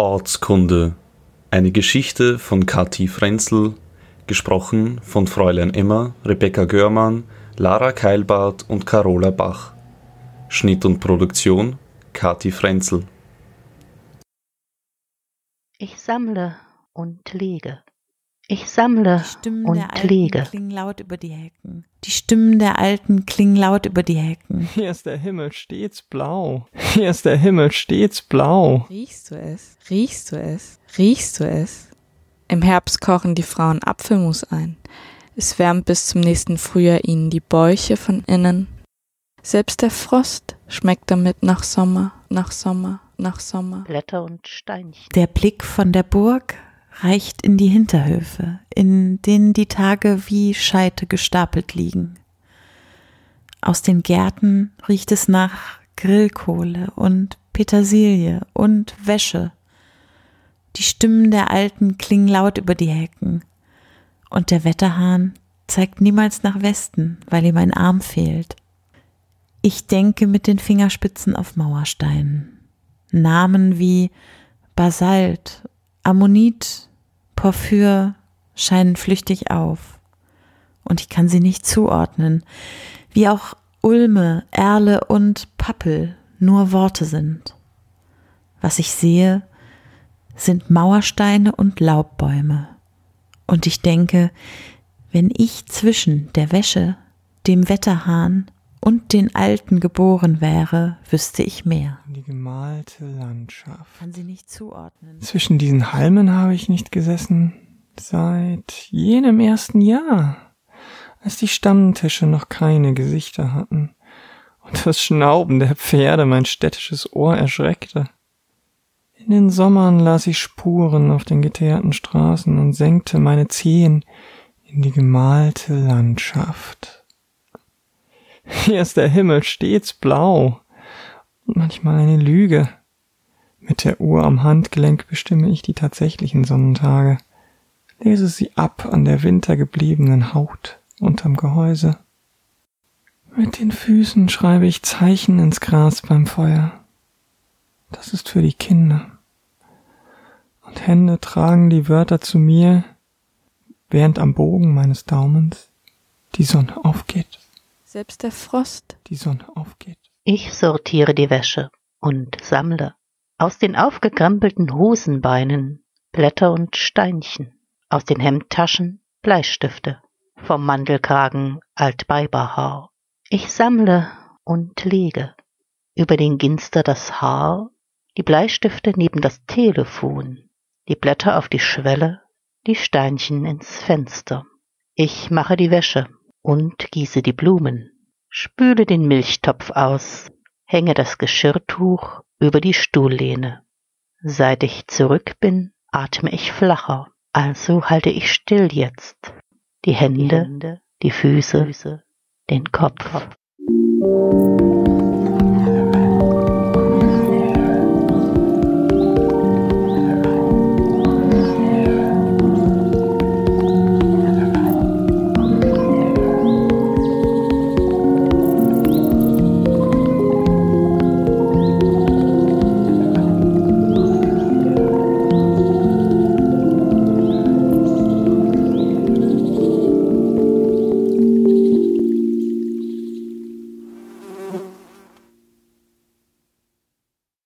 Ortskunde. Eine Geschichte von Kathi Frenzel, gesprochen von Fräulein Emma, Rebecca Görmann, Lara Keilbart und Carola Bach. Schnitt und Produktion Kathi Frenzel. Ich sammle und lege. Ich sammle Die Stimmen und der Alten lege. klingen laut über die Hecken. Die Stimmen der Alten klingen laut über die Hecken. Hier ist der Himmel stets blau. Hier ist der Himmel stets blau. Riechst du es? Riechst du es? Riechst du es? Im Herbst kochen die Frauen Apfelmus ein. Es wärmt bis zum nächsten Frühjahr ihnen die Bäuche von innen. Selbst der Frost schmeckt damit nach Sommer, nach Sommer, nach Sommer. Blätter und Steinchen. Der Blick von der Burg reicht in die Hinterhöfe, in denen die Tage wie Scheite gestapelt liegen. Aus den Gärten riecht es nach Grillkohle und Petersilie und Wäsche. Die Stimmen der Alten klingen laut über die Hecken. Und der Wetterhahn zeigt niemals nach Westen, weil ihm ein Arm fehlt. Ich denke mit den Fingerspitzen auf Mauersteinen. Namen wie Basalt, Ammonit, Porphyr scheinen flüchtig auf. Und ich kann sie nicht zuordnen, wie auch Ulme, Erle und Pappel nur Worte sind. Was ich sehe, sind Mauersteine und Laubbäume. Und ich denke, wenn ich zwischen der Wäsche, dem Wetterhahn und den Alten geboren wäre, wüsste ich mehr. Die gemalte Landschaft. Kann sie nicht zuordnen. Zwischen diesen Halmen habe ich nicht gesessen seit jenem ersten Jahr, als die Stammtische noch keine Gesichter hatten und das Schnauben der Pferde mein städtisches Ohr erschreckte. In den Sommern las ich Spuren auf den geteerten Straßen und senkte meine Zehen in die gemalte Landschaft. Hier ist der Himmel stets blau und manchmal eine Lüge. Mit der Uhr am Handgelenk bestimme ich die tatsächlichen Sonnentage, lese sie ab an der wintergebliebenen Haut unterm Gehäuse. Mit den Füßen schreibe ich Zeichen ins Gras beim Feuer. Das ist für die Kinder. Und Hände tragen die Wörter zu mir, während am Bogen meines Daumens die Sonne aufgeht, Selbst der Frost die Sonne aufgeht. Ich sortiere die Wäsche und sammle aus den aufgekrempelten Hosenbeinen Blätter und Steinchen, aus den Hemdtaschen Bleistifte, vom Mandelkragen Altweiberhaar. Ich sammle und lege über den Ginster das Haar, die Bleistifte neben das Telefon, die Blätter auf die Schwelle, die Steinchen ins Fenster. Ich mache die Wäsche und gieße die Blumen, spüle den Milchtopf aus, hänge das Geschirrtuch über die Stuhllehne. Seit ich zurück bin, atme ich flacher, also halte ich still jetzt. Die Hände, die Füße, den Kopf.